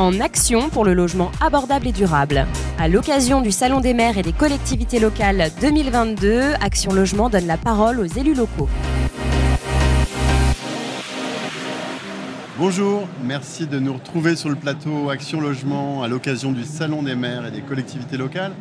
en action pour le logement abordable et durable. À l'occasion du Salon des maires et des collectivités locales 2022, Action Logement donne la parole aux élus locaux. Bonjour, merci de nous retrouver sur le plateau Action Logement à l'occasion du Salon des maires et des collectivités locales.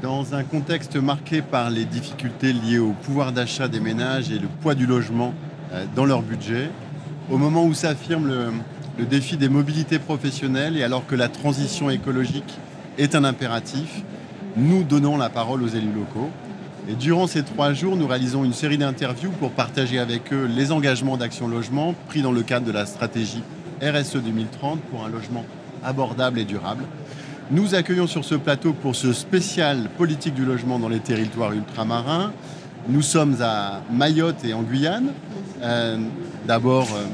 Dans un contexte marqué par les difficultés liées au pouvoir d'achat des ménages et le poids du logement euh, dans leur budget, au moment où s'affirme le, le défi des mobilités professionnelles et alors que la transition écologique est un impératif, nous donnons la parole aux élus locaux. Et durant ces trois jours, nous réalisons une série d'interviews pour partager avec eux les engagements d'Action Logement pris dans le cadre de la stratégie RSE 2030 pour un logement abordable et durable. Nous accueillons sur ce plateau pour ce spécial politique du logement dans les territoires ultramarins. Nous sommes à Mayotte et en Guyane. Euh, D'abord, euh,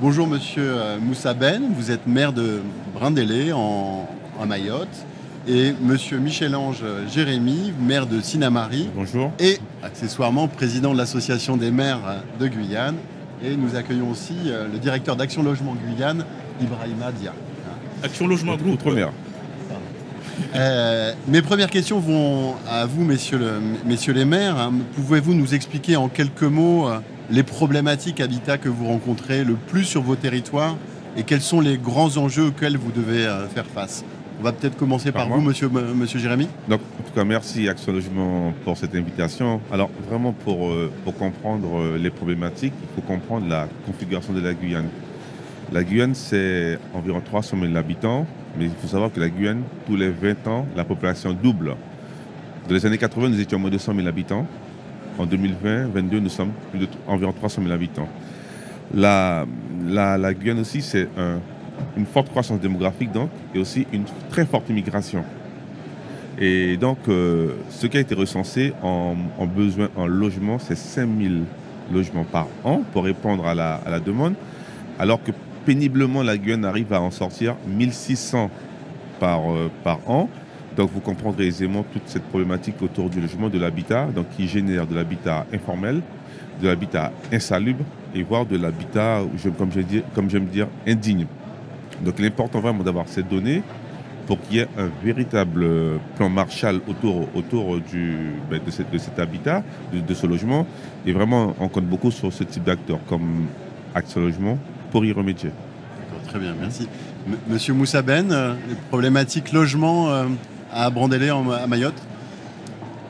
Bonjour Monsieur euh, Moussa Ben, vous êtes maire de Brindélé en, Mayotte et Monsieur Michel-Ange Jérémy, maire de Sinamari. Bonjour. Et accessoirement président de l'association des maires de Guyane. Et nous accueillons aussi euh, le directeur d'Action Logement Guyane, Ibrahima Dia. Action Logement Groupe. Outre-mer. Euh, mes premières questions vont à vous, messieurs, messieurs les maires. Hein. Pouvez-vous nous expliquer en quelques mots les problématiques habitat que vous rencontrez le plus sur vos territoires et quels sont les grands enjeux auxquels vous devez euh, faire face? On va peut-être commencer par, vous, monsieur, monsieur Jérémy. Donc, en tout cas, merci Action Logement pour cette invitation. Alors, vraiment, pour, euh, pour comprendre euh, les problématiques, il faut comprendre la configuration de la Guyane. La Guyane, c'est environ 300 000 habitants, mais il faut savoir que la Guyane, tous les 20 ans, la population double. Dans les années 80, nous étions moins de 200 000 habitants. En 2020-2022, nous sommes plus de environ 300 000 habitants. La, Guyane aussi, c'est une forte croissance démographique donc, et aussi une très forte immigration. Et donc, euh, ce qui a été recensé en, besoin en logement, c'est 5 000 logements par an pour répondre à la, à la, demande, alors que péniblement, la Guyane arrive à en sortir 1600 par, euh, par an. Donc vous comprendrez aisément toute cette problématique autour du logement, de l'habitat, donc qui génère de l'habitat informel, de l'habitat insalubre et voire de l'habitat, comme j'aime dire, indigne. Donc il est important vraiment d'avoir ces données pour qu'il y ait un véritable plan Marshall autour, ben, de, cet habitat, de, ce logement. Et vraiment, on compte beaucoup sur ce type d'acteurs comme Action Logement pour y remédier. Très bien, merci. Monsieur Moussa Ben, euh, les problématiques logement euh, à Brandélé, à Mayotte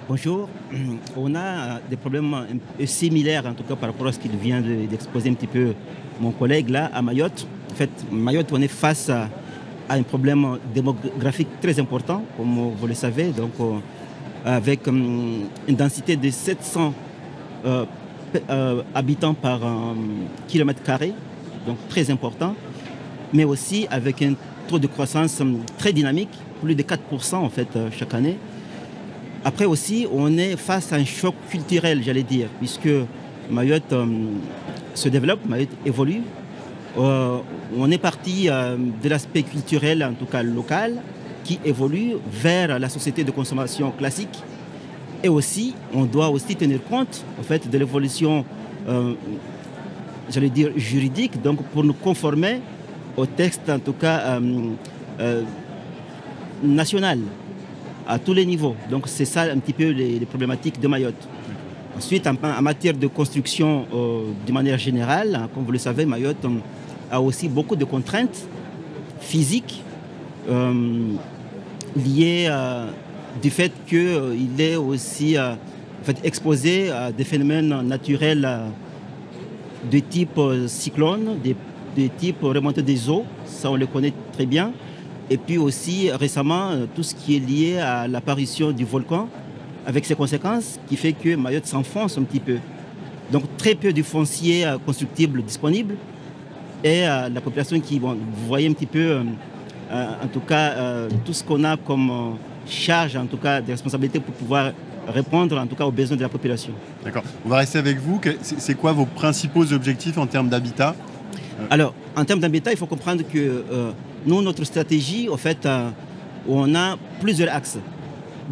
Bonjour. On a des problèmes similaires, en tout cas par rapport à ce qu'il vient d'exposer un petit peu mon collègue là, à Mayotte. En fait, Mayotte, on est face à, un problème démographique très important, comme vous le savez, donc euh, avec hum, une densité de 700 euh, euh, habitants par kilomètre carré, donc très important, mais aussi avec un taux de croissance très dynamique plus de 4% en fait euh, chaque année. Après aussi, on est face à un choc culturel, j'allais dire, puisque Mayotte euh, se développe, Mayotte évolue. Euh, on est parti de l'aspect culturel, en tout cas local, qui évolue vers la société de consommation classique. Et aussi, on doit aussi tenir compte en fait, de l'évolution, j'allais dire, juridique, donc pour nous conformer au texte, en tout cas, nationale, à tous les niveaux. Donc c'est ça un petit peu les, problématiques de Mayotte. Ensuite, en, matière de construction euh, de manière générale, hein, comme vous le savez, Mayotte euh, a aussi beaucoup de contraintes physiques euh, liées du fait qu'il est aussi exposé à des phénomènes naturels de type cyclone, de type remontée des eaux, ça on le connaît très bien. Et puis aussi récemment, euh, tout ce qui est lié à l'apparition du volcan, avec ses conséquences, qui fait que Mayotte s'enfonce un petit peu. Donc très peu de foncier euh, constructible disponible et euh, la population qui, bon, vous voyez un petit peu, en tout cas, tout ce qu'on a comme charge, en tout cas, des responsabilités pour pouvoir répondre en tout cas aux besoins de la population. D'accord. On va rester avec vous. C'est quoi vos principaux objectifs en termes d'habitat? Alors, en termes d'habitat, il faut comprendre que nous, notre stratégie, en fait, euh, on a plusieurs axes.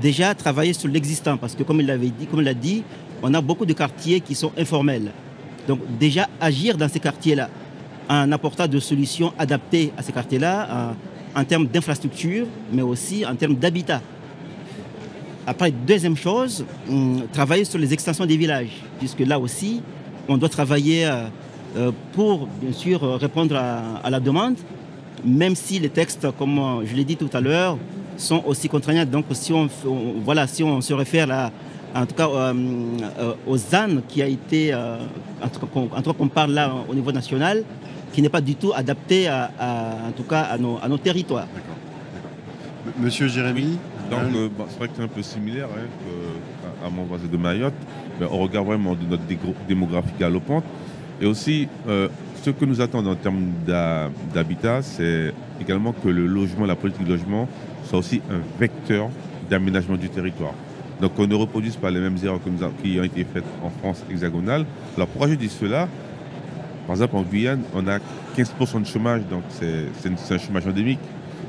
Déjà, travailler sur l'existant, parce que comme il l'a dit, on a beaucoup de quartiers qui sont informels. Donc déjà, agir dans ces quartiers-là, en apportant des solutions adaptées à ces quartiers-là, en termes d'infrastructure, mais aussi en termes d'habitat. Après, deuxième chose, travailler sur les extensions des villages, puisque là aussi, on doit travailler euh, euh, pour, bien sûr, répondre à, la demande, même si les textes, comme je l'ai dit tout à l'heure, sont aussi contraignants. Donc, si on, voilà, si on se réfère à, en tout cas euh, aux ZAN qui a été, en tout cas qu'on parle là au niveau national, qui n'est pas du tout adapté à, en tout cas à nos, à nos territoires. Monsieur Jérémy donc, euh, bah, c'est vrai que c'est un peu similaire hein, à, mon voisin de Mayotte. Mais on regarde vraiment de notre démographie galopante. Et aussi, euh, ce que nous attendons en termes d'habitat, c'est également que le logement, la politique du logement, soit aussi un vecteur d'aménagement du territoire. Donc on ne reproduise pas les mêmes erreurs qui ont été faites en France hexagonale. Alors pourquoi je dis cela? Par exemple, en Guyane, on a 15% de chômage, donc c'est un chômage endémique.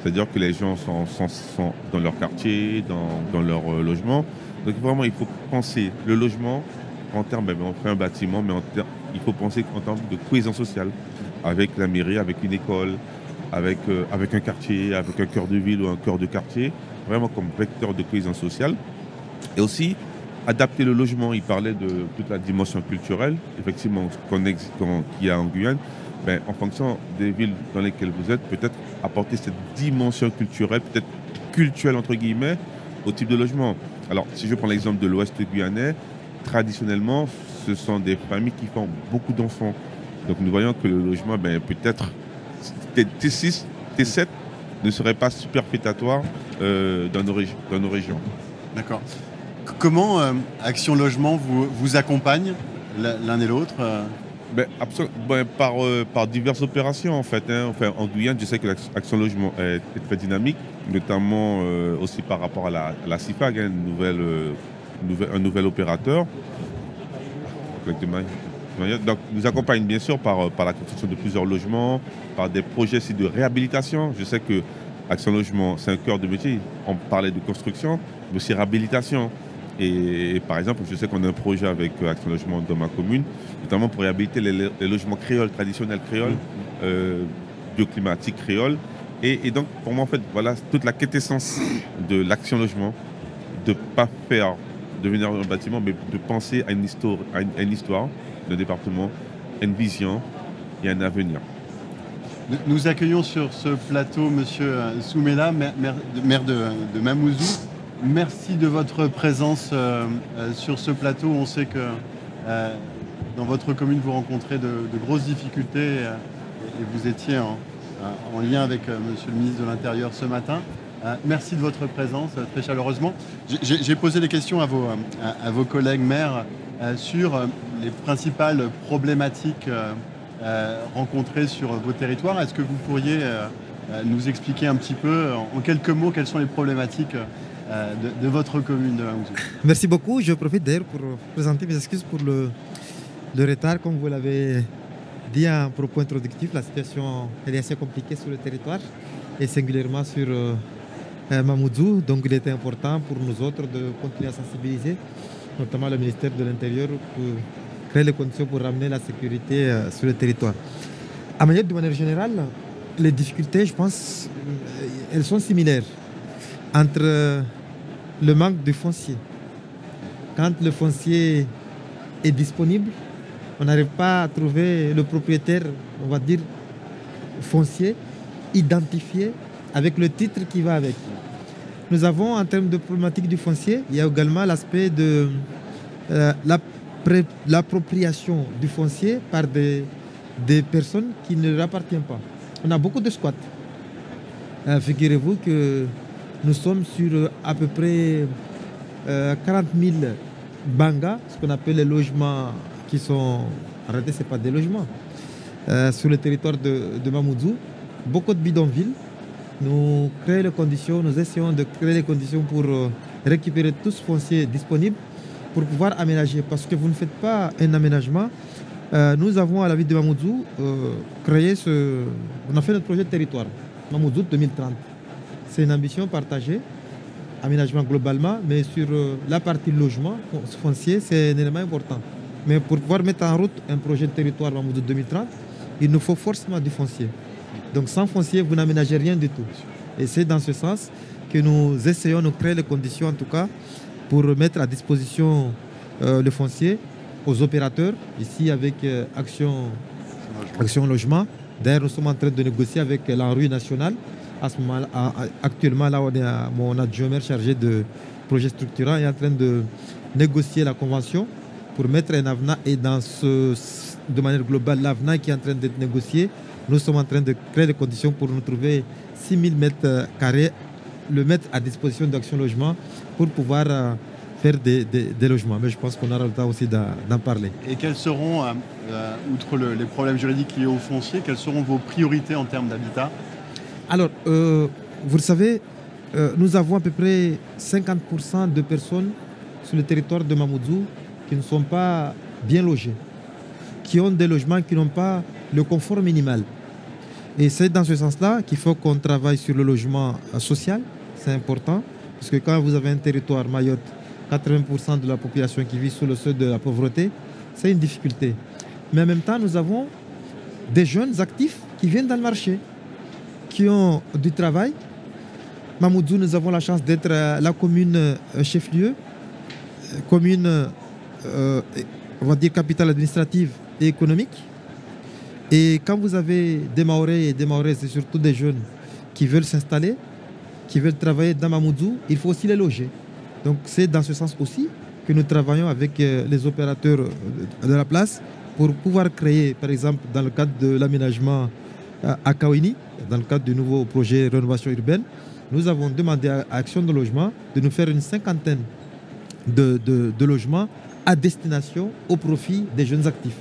C'est-à-dire que les gens sont, dans leur quartier, dans, leur euh, logement. Donc vraiment, il faut penser le logement en termes, ben, on fait un bâtiment, mais il faut penser en termes de cohésion sociale, avec la mairie, avec une école, avec, euh, avec un quartier, avec un cœur de ville ou un cœur de quartier, vraiment comme vecteur de cohésion sociale. Et aussi, adapter le logement. Il parlait de toute la dimension culturelle, effectivement, qu'il y a en Guyane. Ben, en fonction des villes dans lesquelles vous êtes, peut-être apporter cette dimension culturelle, peut-être culturelle entre guillemets, au type de logement. Alors, si je prends l'exemple de l'Ouest guyanais, traditionnellement, ce sont des familles qui font beaucoup d'enfants. Donc, nous voyons que le logement, ben, peut-être T6, T7 ne serait pas superfétatoire euh, dans, nos dans nos régions. D'accord. Comment euh, Action Logement vous, vous accompagne l'un et l'autre euh? Ben, ben, par, euh, par diverses opérations en fait. Hein. Enfin, en Guyane, je sais que l'Action Logement est, très dynamique, notamment aussi par rapport à la, la CIFAG, hein, nouvelle, un nouvel opérateur. Donc, nous accompagne bien sûr par, par la construction de plusieurs logements, par des projets de réhabilitation. Je sais que Action Logement, c'est un cœur de métier. On parlait de construction, mais aussi réhabilitation. Et, par exemple, je sais qu'on a un projet avec euh, Action Logement dans ma commune, notamment pour réhabiliter les, logements créoles, traditionnels créoles, euh, bioclimatiques créoles. Et, donc, pour moi, en fait, voilà toute la quintessence de l'Action Logement, de ne pas faire devenir un bâtiment, mais de penser à une histoire, à une, histoire département, une vision et un avenir. Nous accueillons sur ce plateau M. Soumela, maire, de, de Mamouzou. Merci de votre présence euh, euh, sur ce plateau. On sait que euh, dans votre commune, vous rencontrez de, grosses difficultés et, vous étiez en, lien avec Monsieur le ministre de l'Intérieur ce matin. Merci de votre présence, très chaleureusement. J'ai posé des questions à vos, vos collègues maires sur les principales problématiques rencontrées sur vos territoires. Est-ce que vous pourriez nous expliquer un petit peu, en quelques mots, quelles sont les problématiques euh, de, votre commune de Merci beaucoup. Je profite d'ailleurs pour présenter mes excuses pour le, retard. Comme vous l'avez dit en propos introductif, la situation est assez compliquée sur le territoire et singulièrement sur euh, euh, Mamoudzou. Donc il était important pour nous autres de continuer à sensibiliser, notamment le ministère de l'Intérieur, pour créer les conditions pour ramener la sécurité sur le territoire. À manière de manière générale, les difficultés, je pense, elles sont similaires entre le manque de foncier. Quand le foncier est disponible, on n'arrive pas à trouver le propriétaire, on va dire, foncier, identifié avec le titre qui va avec. Nous avons, en termes de problématique du foncier, il y a également l'aspect de euh, l'appropriation du foncier par des, personnes qui ne leur appartiennent pas. On a beaucoup de squats. Euh, figurez-vous que nous sommes sur euh, à peu près 40 000 bangas, ce qu'on appelle les logements qui sont. Arrêtez, ce pas des logements. Sur le territoire de, de Mamoudzou. Beaucoup de bidonvilles. Nous créons les conditions, nous essayons de créer les conditions pour euh, récupérer tout ce foncier disponible pour pouvoir aménager. Parce que vous ne faites pas un aménagement. nous avons à la ville de Mamoudzou créé ce. On a fait notre projet de territoire, Mamoudzou 2030. C'est une ambition partagée, aménagement globalement, mais sur euh, la partie logement foncier, c'est un élément important. Mais pour pouvoir mettre en route un projet de territoire en 2030, il nous faut forcément du foncier. Donc sans foncier, vous n'aménagez rien du tout. Et c'est dans ce sens que nous essayons de créer les conditions, en tout cas, pour mettre à disposition euh, le foncier aux opérateurs, ici avec euh, Action, Action Logement. D'ailleurs, nous sommes en train de négocier avec l'ANRU nationale. À ce moment actuellement, là, on est mon adjoint maire chargé de projets structurants est en train de négocier la convention pour mettre un avenant. Et de manière globale, l'avenant qui est en train d'être négocié, nous sommes en train de créer les conditions pour nous trouver 6 000 mètres carrés, le mettre à disposition d'Action Logement pour pouvoir euh, faire des, logements. Mais je pense qu'on aura le temps aussi d'en parler. Et quels seront, euh, euh, outre les problèmes juridiques liés au foncier, quelles seront vos priorités en termes d'habitat? Alors, euh, vous le savez, nous avons à peu près 50% de personnes sur le territoire de Mamoudzou qui ne sont pas bien logées, qui ont des logements qui n'ont pas le confort minimal. Et c'est dans ce sens-là qu'il faut qu'on travaille sur le logement social, c'est important, parce que quand vous avez un territoire Mayotte 80% de la population qui vit sous le seuil de la pauvreté, c'est une difficulté. Mais en même temps, nous avons des jeunes actifs qui viennent dans le marché, qui ont du travail. Mamoudzou, nous avons la chance d'être la commune euh, chef-lieu, euh, commune, euh, on va dire, capitale administrative et économique. Et quand vous avez des Maorais et des Maorais, c'est surtout des jeunes qui veulent s'installer, qui veulent travailler dans Mamoudzou, il faut aussi les loger. Donc c'est dans ce sens aussi que nous travaillons avec euh, les opérateurs euh, de la place pour pouvoir créer, par exemple, dans le cadre de l'aménagement à Kawini, dans le cadre du nouveau projet rénovation urbaine, nous avons demandé à Action de Logement de nous faire une cinquantaine de, logements à destination au profit des jeunes actifs.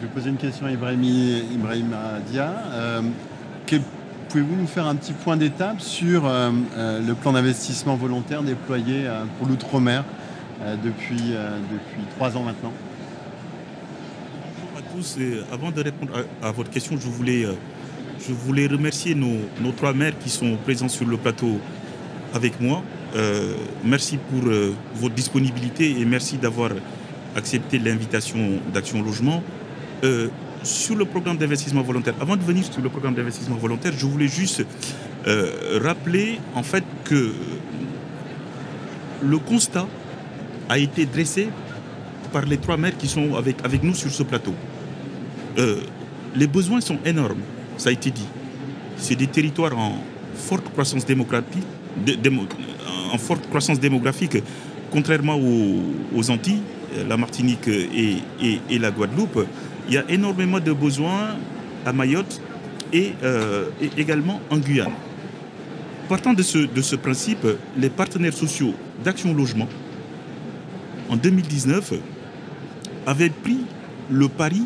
Je vais poser une question à Ibrahim, Dia. Pouvez-vous nous faire un petit point d'étape sur euh, euh, le plan d'investissement volontaire déployé euh, pour l'outre-mer depuis, depuis trois ans maintenant? Bonjour à tous. avant de répondre à, votre question, je voulais, je voulais remercier nos, trois maires qui sont présents sur le plateau avec moi. merci pour votre disponibilité et merci d'avoir accepté l'invitation d'Action Logement sur le programme d'investissement volontaire, avant de venir sur le programme d'investissement volontaire, je voulais juste euh, rappeler en fait que le constat a été dressé par les trois maires qui sont avec, avec nous sur ce plateau. Euh, les besoins sont énormes, ça a été dit. C'est des territoires en forte croissance démographique, en forte croissance démographique contrairement aux, Antilles, la Martinique et la Guadeloupe il y a énormément de besoins à Mayotte et, euh, également en Guyane. Partant de ce, de ce principe, les partenaires sociaux d'Action Logement, en 2019, avaient pris le pari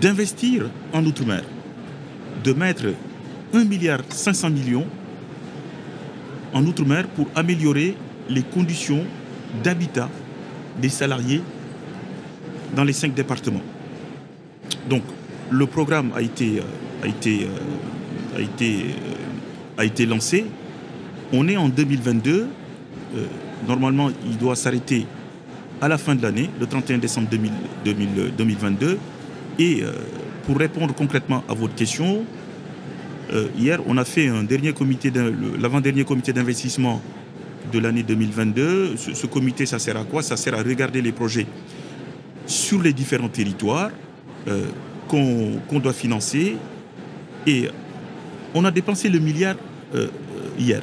d'investir en Outre-mer, de mettre 1,5 milliard en Outre-mer pour améliorer les conditions d'habitat des salariés dans les cinq départements. Donc le programme a été, euh, a été, euh, a été, euh, a été lancé. On est en 2022. normalement, il doit s'arrêter à la fin de l'année, le 31 décembre 2022. Et pour répondre concrètement à votre question, hier, on a fait un dernier comité, l'avant-dernier comité d'investissement de l'année 2022. Ce, ce, comité, ça sert à quoi? Ça sert à regarder les projets sur les différents territoires, euh, qu'on doit financer. Et on a dépensé le milliard euh, hier.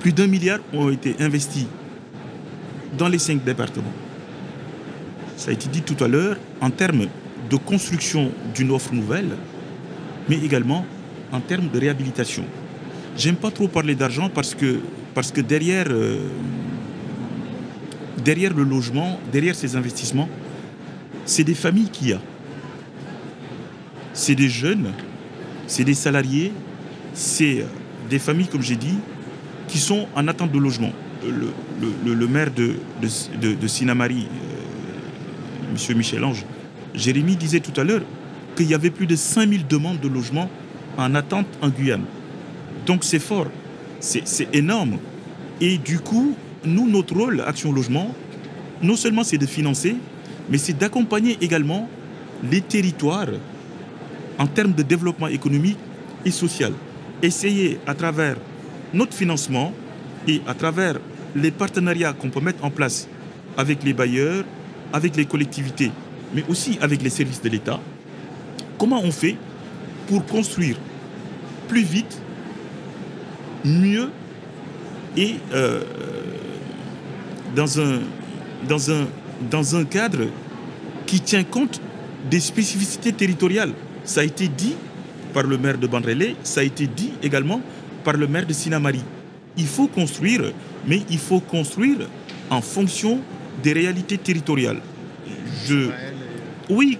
Plus d'un milliard ont été investis dans les cinq départements. Ça a été dit tout à l'heure en termes de construction d'une offre nouvelle, mais également en termes de réhabilitation. J'aime pas trop parler d'argent parce que, derrière, euh, derrière le logement, derrière ces investissements, c'est des familles qu'il y a. C'est des jeunes, c'est des salariés, c'est des familles, comme j'ai dit, qui sont en attente de logement. Le, maire de, de, Sinamari, euh, M. Michel-Ange, Jérémy disait tout à l'heure qu'il y avait plus de 5000 demandes de logement en attente en Guyane. Donc c'est fort, c'est énorme. Et du coup, nous, notre rôle, Action Logement, non seulement c'est de financer, mais c'est d'accompagner également les territoires en termes de développement économique et social. Essayer à travers notre financement et à travers les partenariats qu'on peut mettre en place avec les bailleurs, avec les collectivités, mais aussi avec les services de l'État, comment on fait pour construire plus vite, mieux et euh, dans, un, dans, un, dans un cadre qui tient compte des spécificités territoriales. Ça a été dit par le maire de Bandrélé, ça a été dit également par le maire de Sinamari. Il faut construire, mais il faut construire en fonction des réalités territoriales. Je... Oui,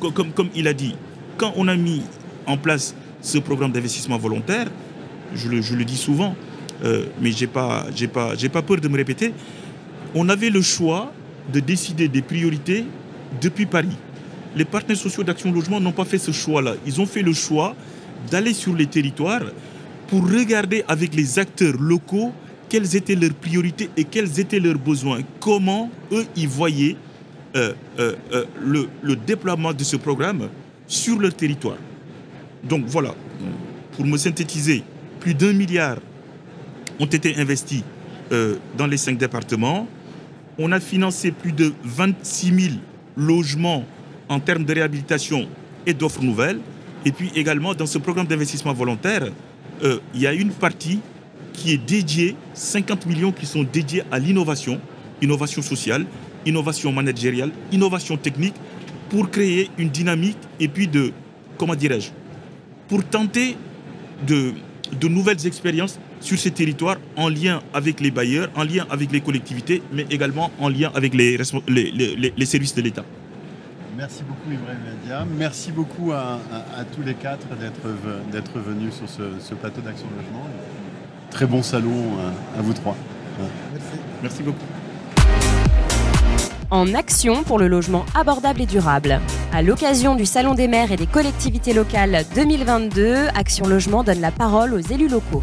comme, comme il a dit, quand on a mis en place ce programme d'investissement volontaire, je le, je le, dis souvent, euh, mais je n'ai pas, pas, pas peur de me répéter, on avait le choix de décider des priorités depuis Paris. Les partenaires sociaux d'Action Logement n'ont pas fait ce choix-là. Ils ont fait le choix d'aller sur les territoires pour regarder avec les acteurs locaux quelles étaient leurs priorités et quels étaient leurs besoins. Comment eux, ils voyaient euh, euh, euh, le, déploiement de ce programme sur leur territoire. Donc voilà, pour me synthétiser, plus d'un milliard ont été investis dans les cinq départements. On a financé plus de 26 000 logements en termes de réhabilitation et d'offres nouvelles. Et puis également, dans ce programme d'investissement volontaire, euh, il y a une partie qui est dédiée, 50 millions qui sont dédiés à l'innovation, innovation sociale, innovation managériale, innovation technique, pour créer une dynamique et puis de, comment dirais-je, pour tenter de, de nouvelles expériences sur ces territoires en lien avec les bailleurs, en lien avec les collectivités, mais également en lien avec les, les, les, les services de l'État. Merci beaucoup Ibrahim Media. Merci beaucoup à, à, à tous les quatre d'être venus sur ce, ce plateau d'Action Logement. Très bon salon à, à vous trois. Merci. Merci beaucoup. En action pour le logement abordable et durable. À l'occasion du Salon des maires et des collectivités locales 2022, Action Logement donne la parole aux élus locaux.